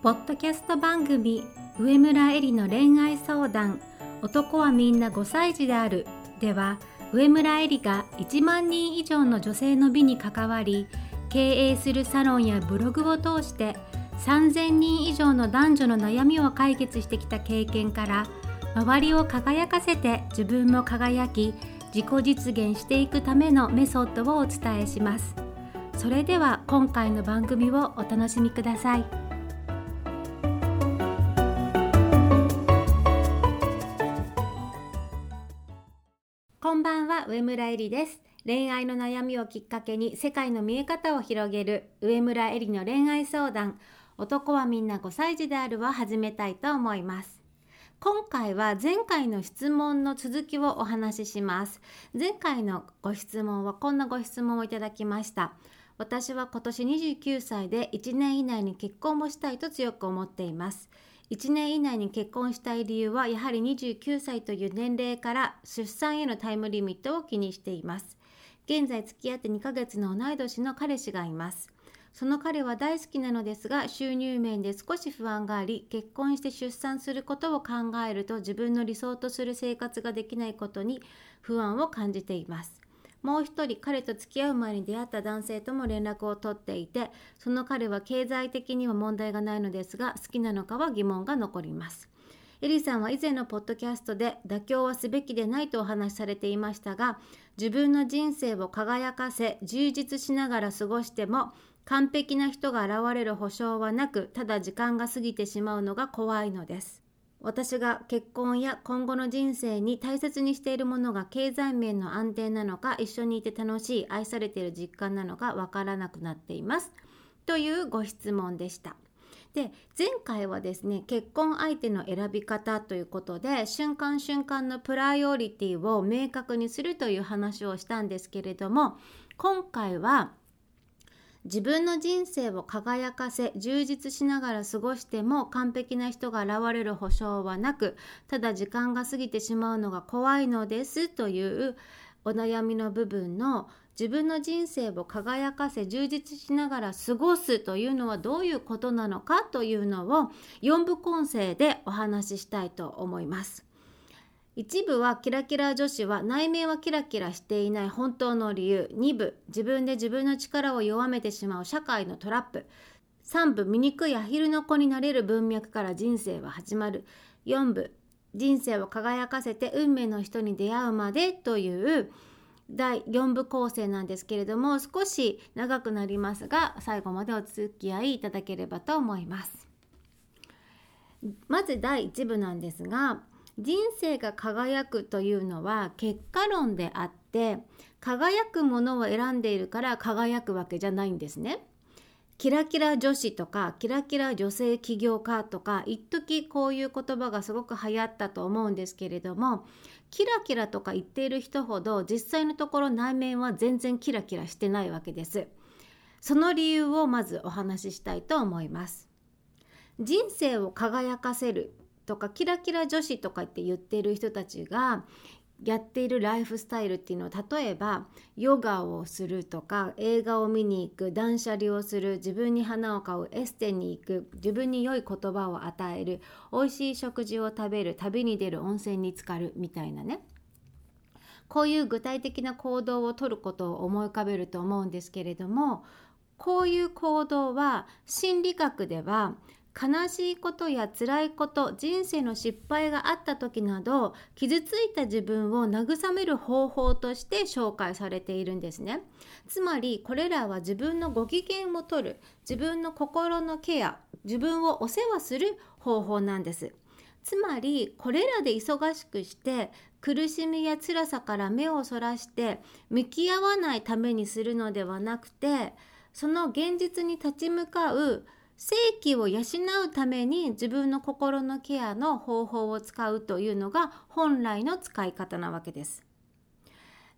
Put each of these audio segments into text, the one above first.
ポッドキャスト番組上村えりの恋愛相談。男はみんな5歳児である。では上村えりが1万人以上の女性の美に関わり経営するサロンやブログを通して3000人以上の男女の悩みを解決してきた経験から周りを輝かせて自分も輝き自己実現していくためのメソッドをお伝えします。それでは今回の番組をお楽しみください。こんばんは上村えりです。恋愛の悩みをきっかけに世界の見え方を広げる上村えりの恋愛相談。男はみんな5歳児であるを始めたいと思います。今回は前回の質問の続きをお話しします。前回のご質問はこんなご質問をいただきました。私は今年29歳で1年以内に結婚もしたいと強く思っています。1年以内に結婚したい理由はやはり29歳という年齢から出産へのタイムリミットを気にしています。現在付き合って2ヶ月の同い年の彼氏がいます。その彼は大好きなのですが収入面で少し不安があり結婚して出産することを考えると自分の理想とする生活ができないことに不安を感じています。もう一人彼と付き合う前に出会った男性とも連絡を取っていてその彼は経済的には問題がないのですが好きなのかは疑問が残ります。エリさんは以前のポッドキャストで妥協はすべきでないとお話しされていましたが自分の人生を輝かせ充実しながら過ごしても完璧な人が現れる保証はなくただ時間が過ぎてしまうのが怖いのです。私が結婚や今後の人生に大切にしているものが経済面の安定なのか一緒にいて楽しい愛されている実感なのかわからなくなっています。というご質問でした。で前回はですね結婚相手の選び方ということで瞬間瞬間のプライオリティを明確にするという話をしたんですけれども今回は自分の人生を輝かせ充実しながら過ごしても完璧な人が現れる保証はなくただ時間が過ぎてしまうのが怖いのですというお悩みの部分の自分の人生を輝かせ充実しながら過ごすというのはどういうことなのかというのを4部構成でお話ししたいと思います。一部はキラキラ女子は内面はキラキラしていない本当の理由。2部自分で自分の力を弱めてしまう社会のトラップ。3部醜いアヒルの子になれる文脈から人生は始まる。4部人生を輝かせて運命の人に出会うまでという。第4部構成なんですけれども少し長くなりますが最後までお付き合いいただければと思います。まず第1部なんですが人生が輝くというのは結果論であって輝くものを選んでいるから輝くわけじゃないんですね。キラキラ女子とかキラキラ女性起業家とか一時こういう言葉がすごく流行ったと思うんですけれどもキラキラとか言っている人ほど実際のところ内面は全然キラキラしてないわけです。その理由をまずお話ししたいと思います。人生を輝かせるとかキラキラ女子とかって言ってる人たちがやっているライフスタイルっていうのは例えばヨガをするとか映画を見に行く断捨離をする自分に花を買うエステに行く自分に良い言葉を与える美味しい食事を食べる旅に出る温泉に浸かるみたいなね。こういう具体的な行動をとることを思い浮かべると思うんですけれどもこういう行動は心理学では悲しいことや辛いこと人生の失敗があった時など傷ついた自分を慰める方法として紹介されているんですね。つまりこれらは自分のご機嫌をとる自分の心のケア自分をお世話する方法なんです。つまりこれらで忙しくして苦しみや辛さから目をそらして向き合わないためにするのではなくてその現実に立ち向かう正気を養うために自分の心のケアの方法を使うというのが本来の使い方なわけです。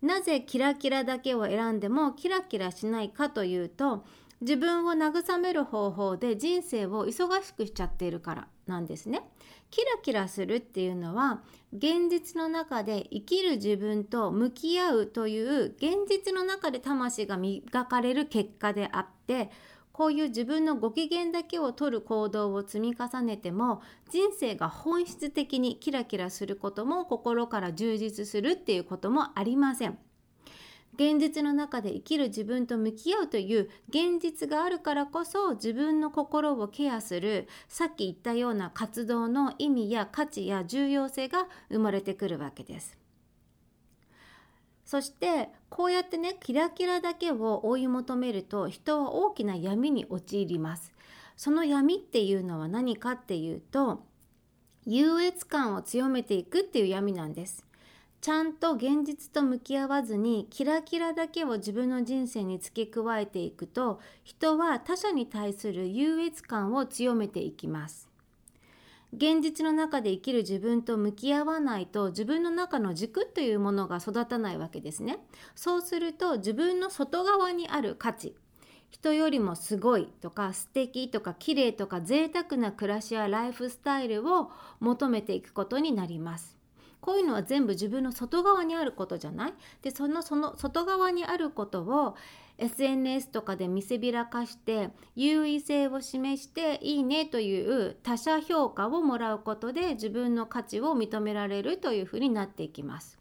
なぜキラキラだけを選んでもキラキラしないかというと自分を慰める方法で人生を忙しくしちゃっているからなんですね。キラキラするっていうのは現実の中で生きる自分と向き合うという現実の中で魂が磨かれる結果であってこういう自分のご機嫌だけを取る行動を積み重ねても人生が本質的にキラキラすることも心から充実するっていうこともありません。現実の中で生きる自分と向き合うという現実があるからこそ自分の心をケアするさっき言ったような活動の意味や価値や重要性が生まれてくるわけです。そしてこうやってねキラキラだけを追い求めると人は大きな闇に陥ります。その闇っていうのは何かっていうと優越感を強めていくっていう闇なんです。ちゃんと現実と向き合わずにキラキラだけを自分の人生に付け加えていくと人は他者に対する優越感を強めていきます。現実の中で生きる自分と向き合わないと自分の中の軸というものが育たないわけですね。そうすると自分の外側にある価値人よりもすごいとか素敵とか綺麗とか贅沢な暮らしやライフスタイルを求めていくことになります。こういうのは全部自分の外側にあることじゃない？でそのその外側にあることを SNS とかで見せびらかして優位性を示していいねという他者評価をもらうことで自分の価値を認められるというふうになっていきます。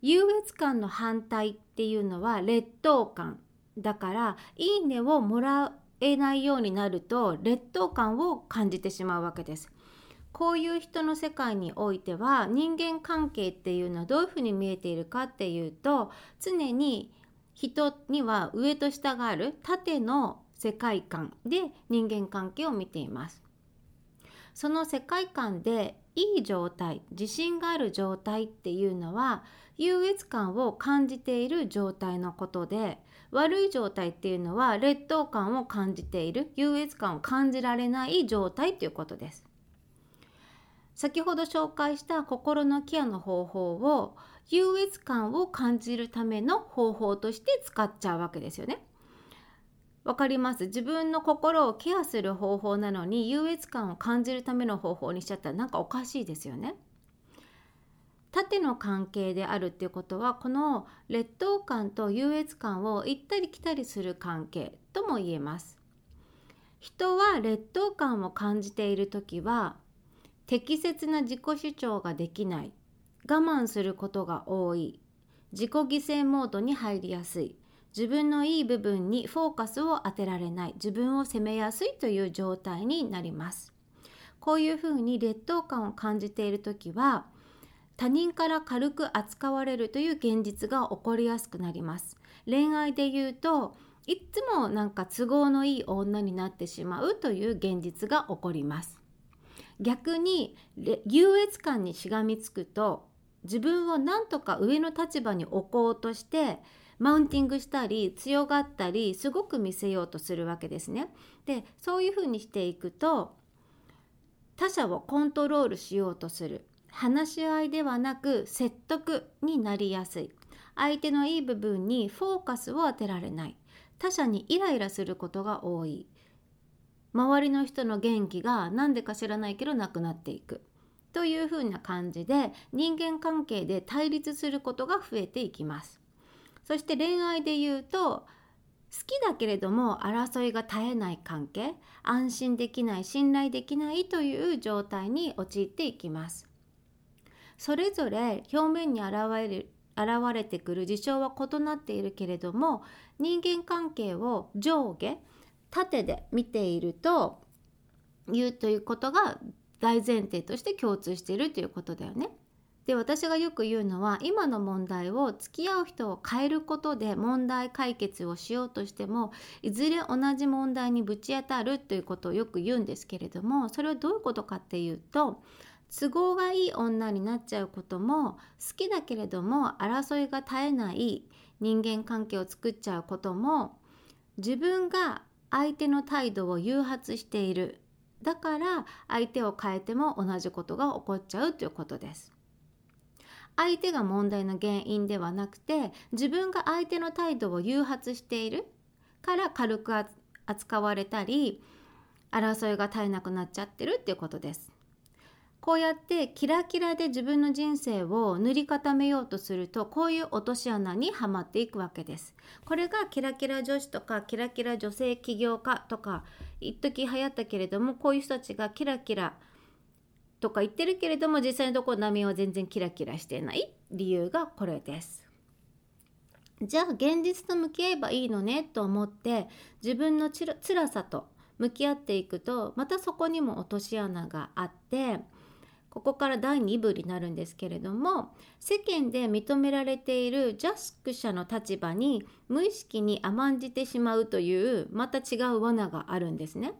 優越感の反対っていうのは劣等感だからいいねをもらえないようになると劣等感を感じてしまうわけです。こういう人の世界においては人間関係っていうのはどういうふうに見えているかっていうと常に人には上と下がある縦の世界観で人間関係を見ています。その世界観でいい状態自信がある状態っていうのは優越感を感じている状態のことで悪い状態っていうのは劣等感を感じている優越感を感じられない状態ということです。先ほど紹介した心のケアの方法を優越感を感じるための方法として使っちゃうわけですよね。わかります？自分の心をケアする方法なのに優越感を感じるための方法にしちゃったらなんかおかしいですよね。縦の関係であるっていうことはこの劣等感と優越感を行ったり来たりする関係とも言えます。人は劣等感を感じている時は適切な自己主張ができない我慢することが多い。自己犠牲モードに入りやすい。自分のいい部分にフォーカスを当てられない。自分を責めやすいという状態になります。こういうふうに劣等感を感じている時は他人から軽く扱われるという現実が起こりやすくなります。恋愛で言うといつもなんか都合のいい女になってしまうという現実が起こります。逆に優越感にしがみつくと自分を何とか上の立場に置こうとしてマウンティングしたり強がったりすごく見せようとするわけですね。でそういうふうにしていくと他者をコントロールしようとする。話し合いではなく説得になりやすい。相手のいい部分にフォーカスを当てられない。他者にイライラすることが多い。周りの人の元気が何でか知らないけどなくなっていく。というふうな感じで人間関係で対立することが増えていきます。そして恋愛で言うと好きだけれども争いが絶えない関係安心できない信頼できないという状態に陥っていきます。それぞれ表面に現れる現れてくる事象は異なっているけれども人間関係を上下縦で見ていると言うということが大前提として共通しているということだよね。で私がよく言うのは今の問題を付き合う人を変えることで問題解決をしようとしてもいずれ同じ問題にぶち当たるということをよく言うんですけれどもそれはどういうことかっていうと都合がいい女になっちゃうことも好きだけれども争いが絶えない人間関係を作っちゃうことも自分が相手の態度を誘発しているだから相手を変えても同じことが起こっちゃうということです。相手が問題の原因ではなくて自分が相手の態度を誘発しているから軽く扱われたり争いが絶えなくなっちゃってるっていうことです。こうやってキラキラで自分の人生を塗り固めようとするとこういう落とし穴にはまっていくわけです。これがキラキラ女子とかキラキラ女性起業家とか一時流行ったけれどもこういう人たちがキラキラとか言ってるけれども実際のところ波は全然キラキラしてない理由がこれです。じゃあ現実と向き合えばいいのねと思って自分のつらさと向き合っていくとまたそこにも落とし穴があってここから第2部になるんですけれども世間で認められているジャスク者の立場に無意識に甘んじてしまうというまた違う罠があるんですね。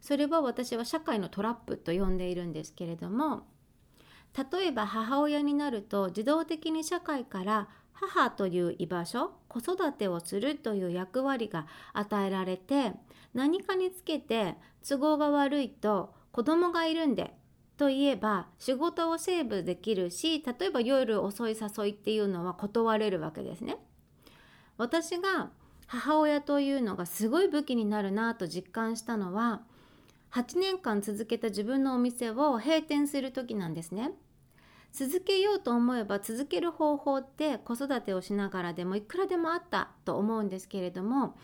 それは私は社会のトラップと呼んでいるんですけれども例えば母親になると自動的に社会から母という居場所子育てをするという役割が与えられて何かにつけて都合が悪いと子供がいるんでといえば仕事をセーブできるし例えば夜遅い誘いっていうのは断れるわけですね。私が母親というのがすごい武器になるなと実感したのは8年間続けた自分のお店を閉店する時なんですね。続けようと思えば続ける方法って子育てをしながらでもいくらでもあったと思うんですけれども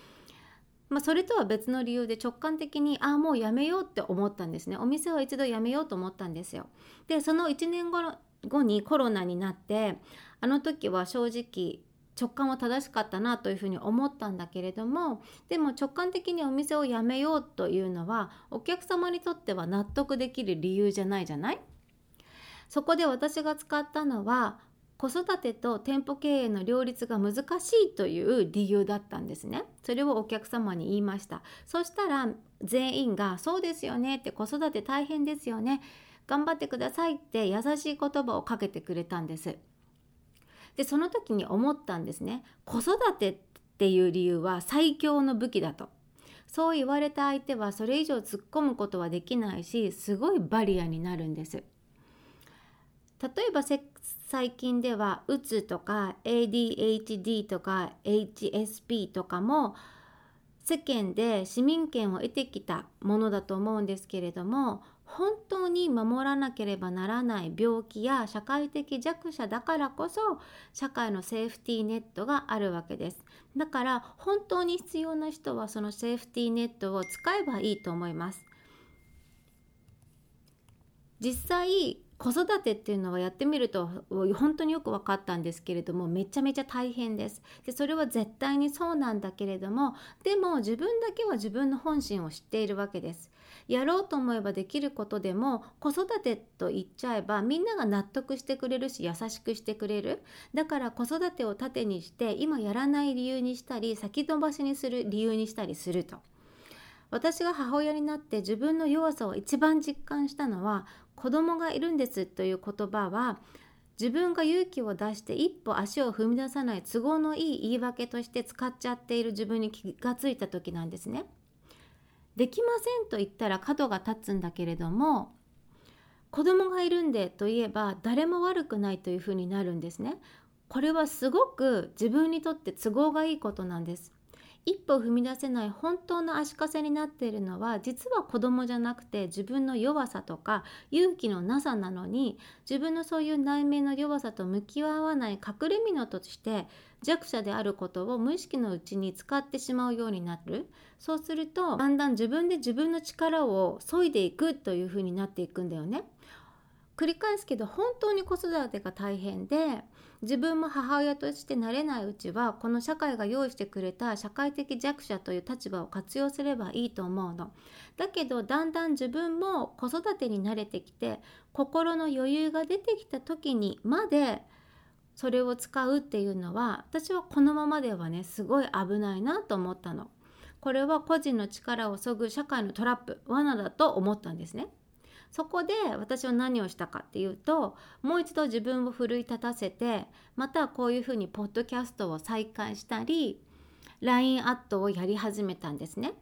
まあ、それとは別の理由で直感的にああもうやめようって思ったんですね。お店は一度やめようと思ったんですよ。でその1年後後にコロナになってあの時は正直直感は正しかったなというふうに思ったんだけれどもでも直感的にお店を辞めようというのはお客様にとっては納得できる理由じゃないじゃない？そこで私が使ったのは子育てと店舗経営の両立が難しいという理由だったんですね。それをお客様に言いました。そしたら全員がそうですよねって子育て大変ですよね頑張ってくださいって優しい言葉をかけてくれたんです。でその時に思ったんですね子育てっていう理由は最強の武器だと。そう言われた相手はそれ以上突っ込むことはできないしすごいバリアになるんです。例えば最近ではうつとか ADHD とか HSP とかも世間で市民権を得てきたものだと思うんですけれども本当に守らなければならない病気や社会的弱者だからこそ社会のセーフティーネットがあるわけです。だから本当に必要な人はそのセーフティーネットを使えばいいと思います。実際子育てっていうのはやってみると本当によく分かったんですけれどもめちゃめちゃ大変です。でそれは絶対にそうなんだけれどもでも自分だけは自分の本心を知っているわけです。やろうと思えばできることでも子育てと言っちゃえばみんなが納得してくれるし優しくしてくれる。だから子育てを盾にして今やらない理由にしたり先延ばしにする理由にしたりすると。私が母親になって自分の弱さを一番実感したのは子供がいるんですという言葉は自分が勇気を出して一歩足を踏み出さない都合のいい言い訳として使っちゃっている自分に気がついた時なんですね。できませんと言ったら角が立つんだけれども子供がいるんでといえば誰も悪くないというふうになるんですね。これはすごく自分にとって都合がいいことなんです。一歩踏み出せない本当の足かせになっているのは実は子供じゃなくて自分の弱さとか勇気のなさなのに自分のそういう内面の弱さと向き合わない隠れ蓑として弱者であることを無意識のうちに使ってしまうようになるそうするとだんだん自分で自分の力を削いでいくというふうになっていくんだよね。繰り返すけど本当に子育てが大変で自分も母親としてなれないうちはこの社会が用意してくれた社会的弱者という立場を活用すればいいと思うの。だけどだんだん自分も子育てに慣れてきて心の余裕が出てきた時にまでそれを使うっていうのは私はこのままではねすごい危ないなと思ったの。これは個人の力をそぐ社会のトラップ罠だと思ったんですね。そこで私は何をしたかっていうともう一度自分を奮い立たせてまたこういうふうにポッドキャストを再開したり LINE アットをやり始めたんですね。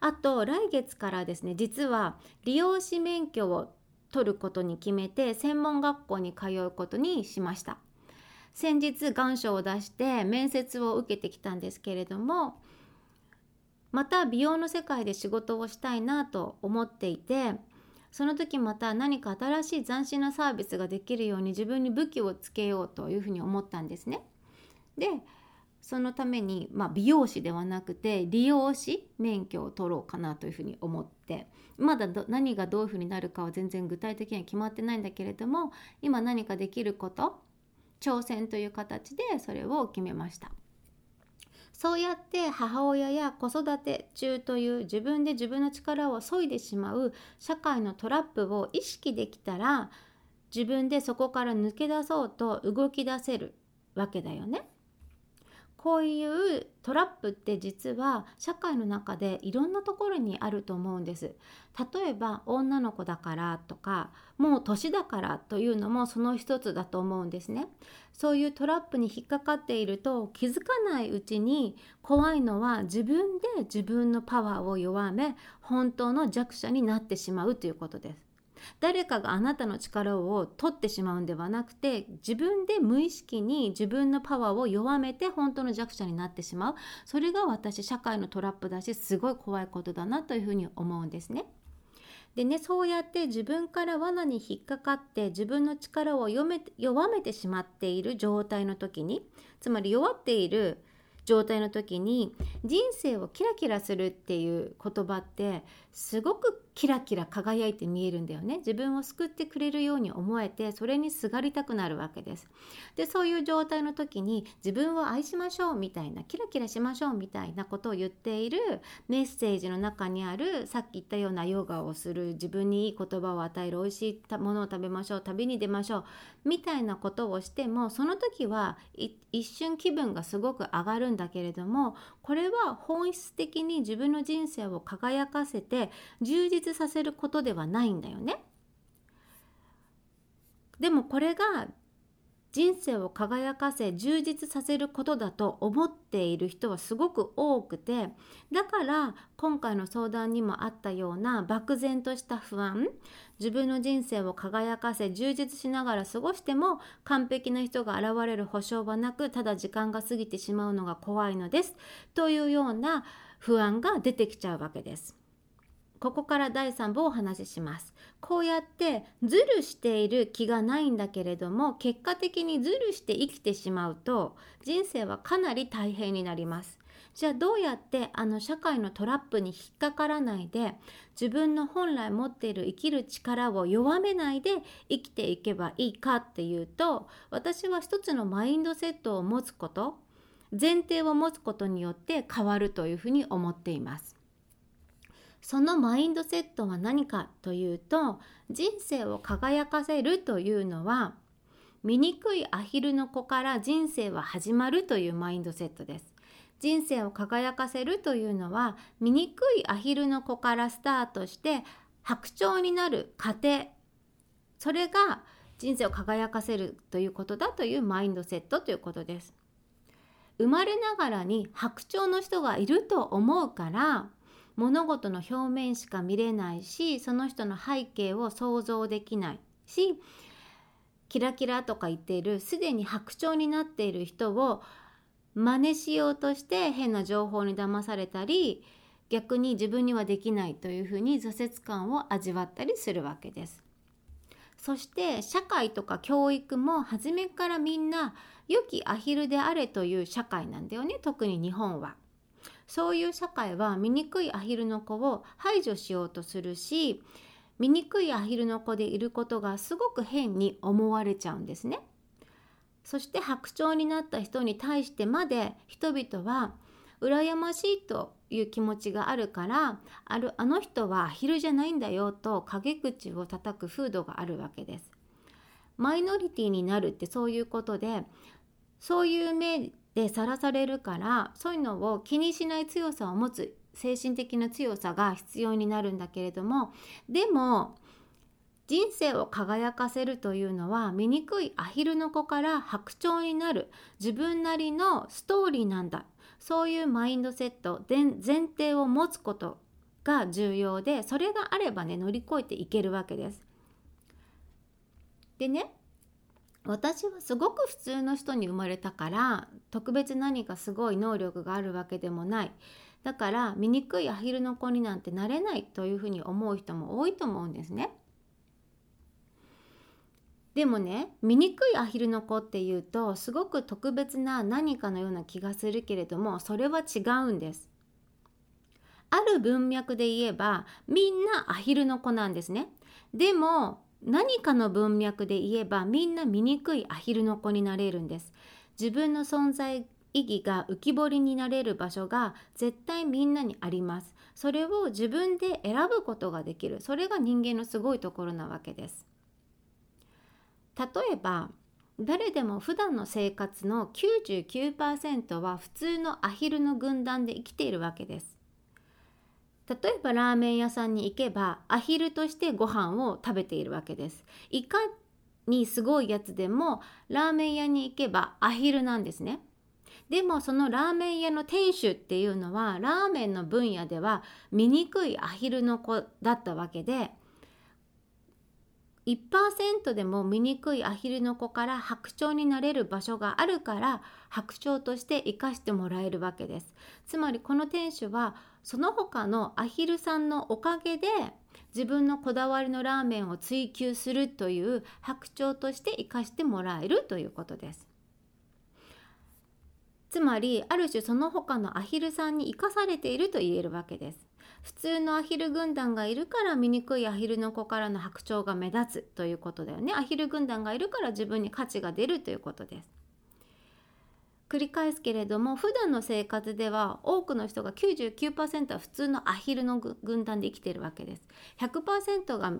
あと来月からですね実は利用師免許を取ることに決めて専門学校に通うことにしました。先日願書を出して面接を受けてきたんですけれどもまた美容の世界で仕事をしたいなと思っていてその時また何か新しい斬新なサービスができるように自分に武器をつけようというふうに思ったんですね。でそのために、まあ、美容師ではなくて利用師免許を取ろうかなというふうに思ってまだ何がどういうふうになるかは全然具体的には決まってないんだけれども今何かできること挑戦という形でそれを決めました。そうやって母親や子育て中という自分で自分の力を削いでしまう社会のトラップを意識できたら自分でそこから抜け出そうと動き出せるわけだよね。こういうトラップって実は社会の中でいろんなところにあると思うんです。例えば女の子だからとかもう年だからというのもその一つだと思うんですね。そういうトラップに引っかかっていると気づかないうちに怖いのは自分で自分のパワーを弱め本当の弱者になってしまうということです。誰かがあなたの力を取ってしまうんではなくて自分で無意識に自分のパワーを弱めて本当の弱者になってしまうそれが私社会のトラップだしすごい怖いことだなというふうに思うんですね。でねそうやって自分から罠に引っかかって自分の力を弱めてしまっている状態の時につまり弱っている状態の時に人生をキラキラするっていう言葉ってすごくキラキラ輝いて見えるんだよね。自分を救ってくれるように思えてそれにすがりたくなるわけです。でそういう状態の時に自分を愛しましょうみたいなキラキラしましょうみたいなことを言っているメッセージの中にあるさっき言ったようなヨガをする自分にいい言葉を与える美味しいものを食べましょう旅に出ましょうみたいなことをしてもその時は一瞬気分がすごく上がるんだけれどもこれは本質的に自分の人生を輝かせて充実させることではないんだよね。でもこれが人生を輝かせ充実させることだと思っている人はすごく多くてだから今回の相談にもあったような漠然とした不安自分の人生を輝かせ充実しながら過ごしても完璧な人が現れる保証はなくただ時間が過ぎてしまうのが怖いのですというような不安が出てきちゃうわけです。ここから第3部をお話しします。こうやってズルしている気がないんだけれども結果的にズルして生きてしまうと人生はかなり大変になります。じゃあどうやってあの社会のトラップに引っかからないで自分の本来持っている生きる力を弱めないで生きていけばいいかっていうと私は一つのマインドセットを持つこと前提を持つことによって変わるというふうに思っています。そのマインドセットは何かというと人生を輝かせるというのは醜いアヒルの子から人生は始まるというマインドセットです。人生を輝かせるというのは醜いアヒルの子からスタートして白鳥になる過程それが人生を輝かせるということだというマインドセットということです。生まれながらに白鳥の人がいると思うから物事の表面しか見れないしその人の背景を想像できないしキラキラとか言っているすでに白鳥になっている人を真似しようとして変な情報に騙されたり逆に自分にはできないというふうに挫折感を味わったりするわけです。そして社会とか教育も初めからみんな良きアヒルであれという社会なんだよね特に日本は。そういう社会は醜いアヒルの子を排除しようとするし醜いアヒルの子でいることがすごく変に思われちゃうんですね。そして白鳥になった人に対してまで人々は羨ましいという気持ちがあるからあるあの人はアヒルじゃないんだよと陰口を叩く風土があるわけです。マイノリティになるってそういうことでそういう目でさらされるからそういうのを気にしない強さを持つ精神的な強さが必要になるんだけれどもでも人生を輝かせるというのは醜いアヒルの子から白鳥になる自分なりのストーリーなんだそういうマインドセット前提を持つことが重要でそれがあればね乗り越えていけるわけです。でね私はすごく普通の人に生まれたから特別何かすごい能力があるわけでもない。だから醜いアヒルの子になんてなれないというふうに思う人も多いと思うんですね。でもね醜いアヒルの子っていうとすごく特別な何かのような気がするけれどもそれは違うんです。ある文脈で言えばみんなアヒルの子なんですね。でも何かの文脈で言えばみんな醜いアヒルの子になれるんです。自分の存在意義が浮き彫りになれる場所が絶対みんなにあります。それを自分で選ぶことができる。それが人間のすごいところなわけです。例えば誰でも普段の生活の99%は普通のアヒルの軍団で生きているわけです。例えばラーメン屋さんに行けばアヒルとしてご飯を食べているわけです。いかにすごいやつでもラーメン屋に行けばアヒルなんですね。でもそのラーメン屋の店主っていうのはラーメンの分野では醜いアヒルの子だったわけで1%でも醜いアヒルの子から白鳥になれる場所があるから白鳥として生かしてもらえるわけです。つまりこの店主はその他のアヒルさんのおかげで自分のこだわりのラーメンを追求するという白鳥として生かしてもらえるということです。つまりある種その他のアヒルさんに生かされていると言えるわけです。普通のアヒル軍団がいるから醜いアヒルの子からの白鳥が目立つということだよね。アヒル軍団がいるから自分に価値が出るということです。繰り返すけれども普段の生活では多くの人が99%は普通のアヒルの軍団で生きてるわけです。100%が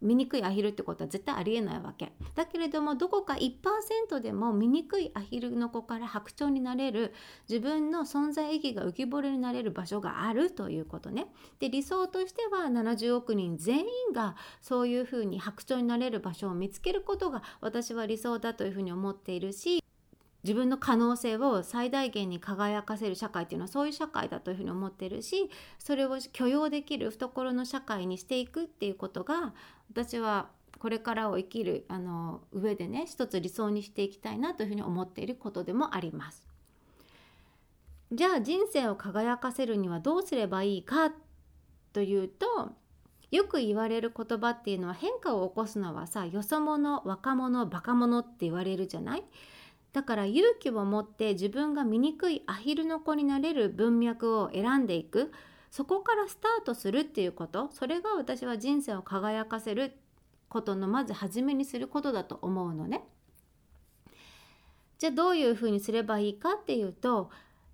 醜いアヒルってことは絶対ありえないわけ。だけれどもどこか1%でも醜いアヒルの子から白鳥になれる自分の存在意義が浮き彫りになれる場所があるということね。で理想としては70億人全員がそういうふうに白鳥になれる場所を見つけることが私は理想だというふうに思っているし自分の可能性を最大限に輝かせる社会っていうのはそういう社会だというふうに思ってるしそれを許容できる懐の社会にしていくっていうことが私はこれからを生きるあの上でね一つ理想にしていきたいなというふうに思っていることでもあります。じゃあ人生を輝かせるにはどうすればいいかというとよく言われる言葉っていうのは変化を起こすのはさよそ者若者バカ者って言われるじゃない？だから勇気を持って自分が醜いアヒルの子になれる文脈を選んでいく。そこからスタートするっていうこと。それが私は人生を輝かせることのまず初めにすることだと思うのね。じゃあどういうふうにすればいいかっていうと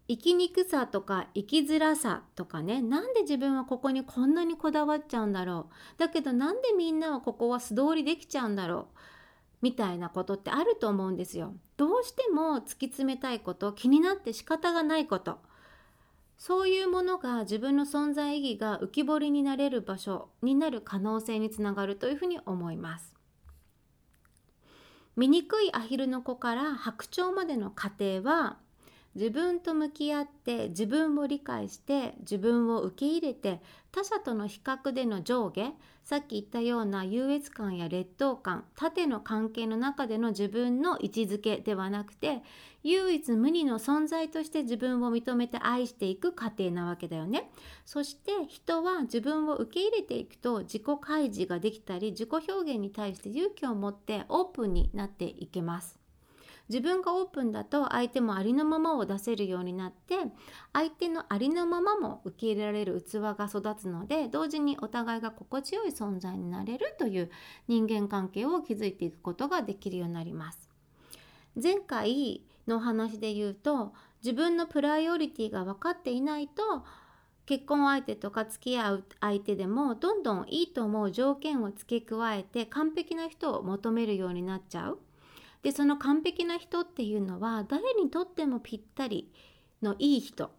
生きにくさとか生きづらさとかね。なんで自分はここにこんなにこだわっちゃうんだろう。だけどなんでみんなはここは素通りできちゃうんだろう。みたいなことってあると思うんですよ。どうしても突き詰めたいこと気になって仕方がないことそういうものが自分の存在意義が浮き彫りになれる場所になる可能性につながるというふうに思います。醜いアヒルの子から白鳥までの過程は自分と向き合って自分を理解して自分を受け入れて他者との比較での上下さっき言ったような優越感や劣等感縦の関係の中での自分の位置づけではなくて唯一無二の存在として自分を認めて愛していく過程なわけだよね。そして人は自分を受け入れていくと自己開示ができたり自己表現に対して勇気を持ってオープンになっていけます。自分がオープンだと相手もありのままを出せるようになって相手のありのままも受け入れられる器が育つので同時にお互いが心地よい存在になれるという人間関係を築いていくことができるようになります。前回の話で言うと自分のプライオリティが分かっていないと結婚相手とか付き合う相手でもどんどんいいと思う条件を付け加えて完璧な人を求めるようになっちゃう。でその完璧な人っていうのは誰にとってもぴったりのいい人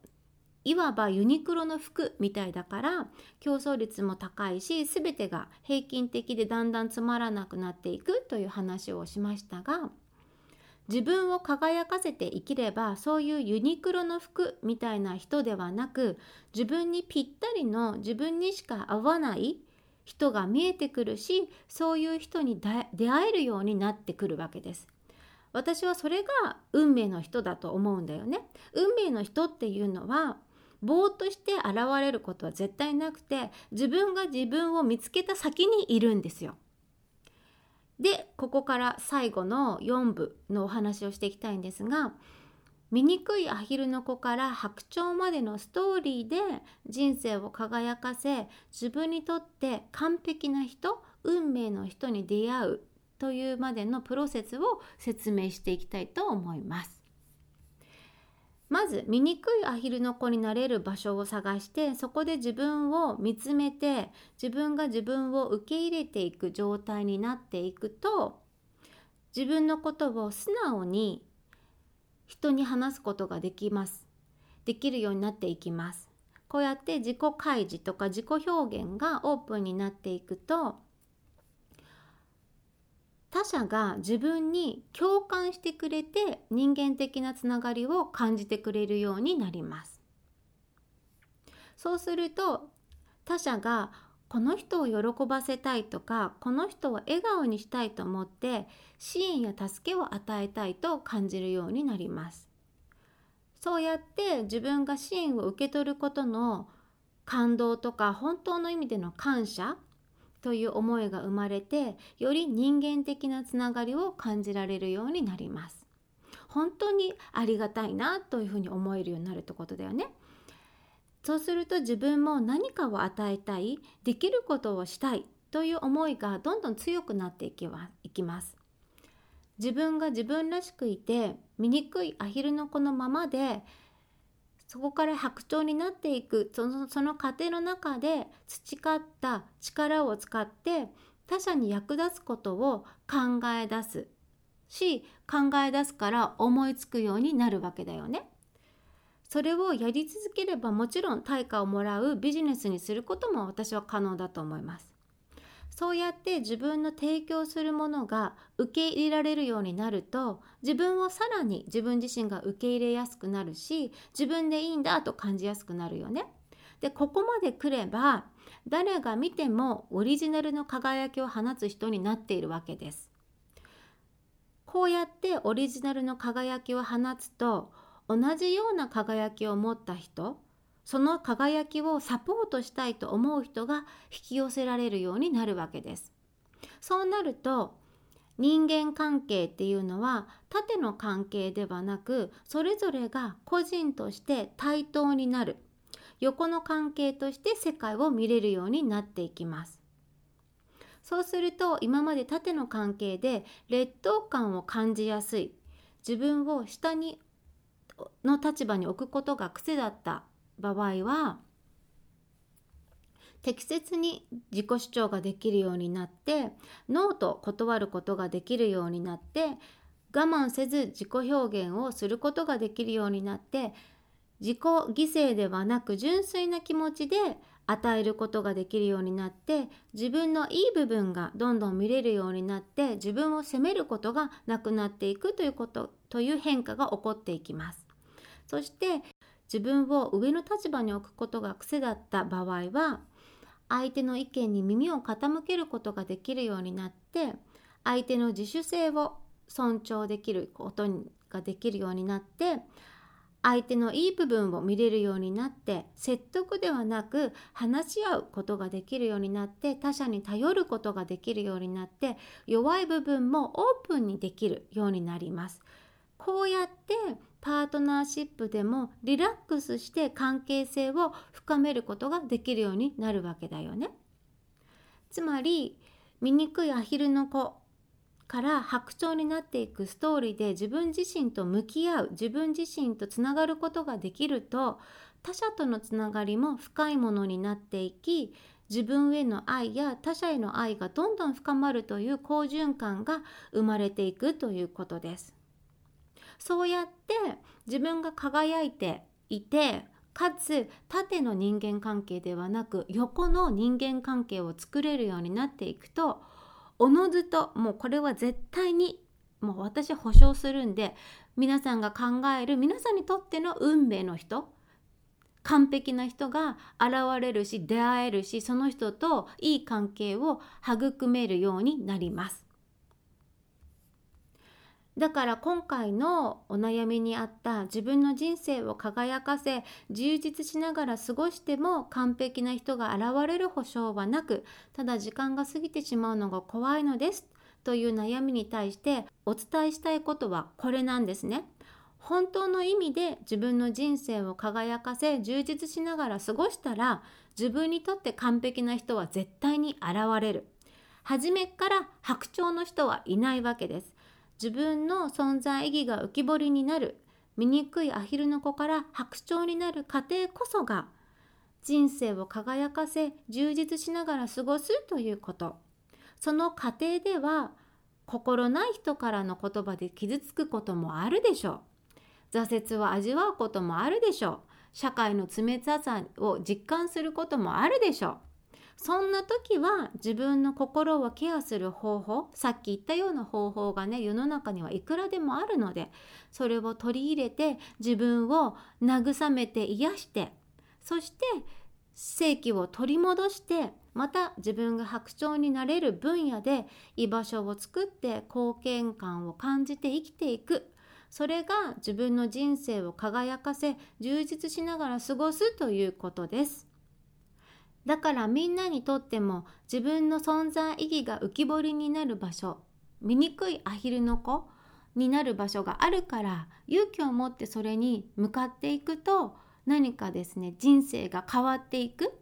いわばユニクロの服みたいだから競争率も高いし全てが平均的でだんだんつまらなくなっていくという話をしましたが自分を輝かせて生きればそういうユニクロの服みたいな人ではなく自分にぴったりの自分にしか合わない人が見えてくるしそういう人に出会えるようになってくるわけです。私はそれが運命の人だと思うんだよね。運命の人っていうのはぼーっとして現れることは絶対なくて自分が自分を見つけた先にいるんですよ。でここから最後の4部のお話をしていきたいんですが醜いアヒルの子から白鳥までのストーリーで人生を輝かせ自分にとって完璧な人運命の人に出会うというまでのプロセスを説明していきたいと思います。まず醜いアヒルの子になれる場所を探してそこで自分を見つめて自分が自分を受け入れていく状態になっていくと自分のことを素直に人に話すことができますできるようになっていきますこうやって自己開示とか自己表現がオープンになっていくと他者が自分に共感してくれて人間的なつながりを感じてくれるようになります。そうすると他者がこの人を喜ばせたいとかこの人を笑顔にしたいと思って支援や助けを与えたいと感じるようになります。そうやって自分が支援を受け取ることの感動とか本当の意味での感謝という思いが生まれてより人間的なつながりを感じられるようになります。本当にありがたいなというふうに思えるようになるってことだよね。そうすると自分も何かを与えたいできることをしたいという思いがどんどん強くなっていきます。自分が自分らしくいて醜いアヒルの子のままでそこから白鳥になっていくそのその過程の中で培った力を使って他者に役立つことを考え出すし考え出すから思いつくようになるわけだよね。それをやり続ければもちろん対価をもらうビジネスにすることも私は可能だと思います。そうやって自分の提供するものが受け入れられるようになると自分をさらに自分自身が受け入れやすくなるし自分でいいんだと感じやすくなるよね。でここまで来れば誰が見てもオリジナルの輝きを放つ人になっているわけです。こうやってオリジナルの輝きを放つと同じような輝きを持った人その輝きをサポートしたいと思う人が引き寄せられるようになるわけです。そうなると人間関係っていうのは縦の関係ではなくそれぞれが個人として対等になる横の関係として世界を見れるようになっていきます。そうすると今まで縦の関係で劣等感を感じやすい自分を下にの立場に置くことが癖だった場合は適切に自己主張ができるようになってノーと断ることができるようになって我慢せず自己表現をすることができるようになって自己犠牲ではなく純粋な気持ちで与えることができるようになって自分のいい部分がどんどん見れるようになって自分を責めることがなくなっていくということという変化が起こっていきます。そして自分を上の立場に置くことが癖だった場合は相手の意見に耳を傾けることができるようになって相手の自主性を尊重できることができるようになって相手のいい部分を見れるようになって説得ではなく話し合うことができるようになって他者に頼ることができるようになって弱い部分もオープンにできるようになります。こうやってパートナーシップでもリラックスして関係性を深めることができるようになるわけだよね。つまり醜いアヒルの子から白鳥になっていくストーリーで自分自身と向き合う自分自身とつながることができると他者とのつながりも深いものになっていき自分への愛や他者への愛がどんどん深まるという好循環が生まれていくということです。そうやって自分が輝いていてかつ縦の人間関係ではなく横の人間関係を作れるようになっていくとおのずともうこれは絶対にもう私保証するんで皆さんが考える皆さんにとっての運命の人完璧な人が現れるし出会えるしその人といい関係を育めるようになります。だから今回のお悩みにあった自分の人生を輝かせ充実しながら過ごしても完璧な人が現れる保証はなくただ時間が過ぎてしまうのが怖いのですという悩みに対してお伝えしたいことはこれなんですね。本当の意味で自分の人生を輝かせ充実しながら過ごしたら自分にとって完璧な人は絶対に現れる。初めから白鳥の人はいないわけです。自分の存在意義が浮き彫りになる醜いアヒルの子から白鳥になる過程こそが人生を輝かせ充実しながら過ごすということ。その過程では心ない人からの言葉で傷つくこともあるでしょう。挫折を味わうこともあるでしょう。社会の冷たさを実感することもあるでしょう。そんな時は自分の心をケアする方法さっき言ったような方法がね世の中にはいくらでもあるのでそれを取り入れて自分を慰めて癒してそして正気を取り戻してまた自分が白鳥になれる分野で居場所を作って貢献感を感じて生きていくそれが自分の人生を輝かせ充実しながら過ごすということです。だからみんなにとっても自分の存在意義が浮き彫りになる場所醜いアヒルの子になる場所があるから勇気を持ってそれに向かっていくと何かですね人生が変わっていく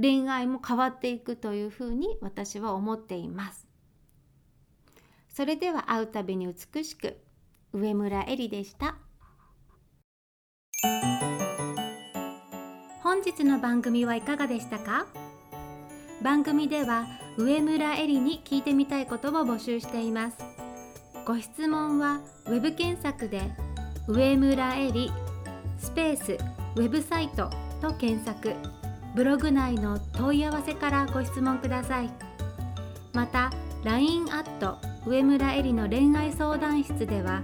恋愛も変わっていくというふうに私は思っています。それでは会うたびに美しく上村えりでした。日の番組はいかがでしたか？番組では上村えりに聞いてみたいことを募集しています。ご質問は web 検索で上村えりスペースウェブサイトと検索。ブログ内の問い合わせからご質問ください。また LINE アット上村えりの恋愛相談室では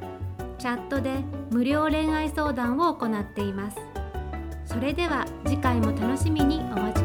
チャットで無料恋愛相談を行っています。それでは次回も楽しみにお待ち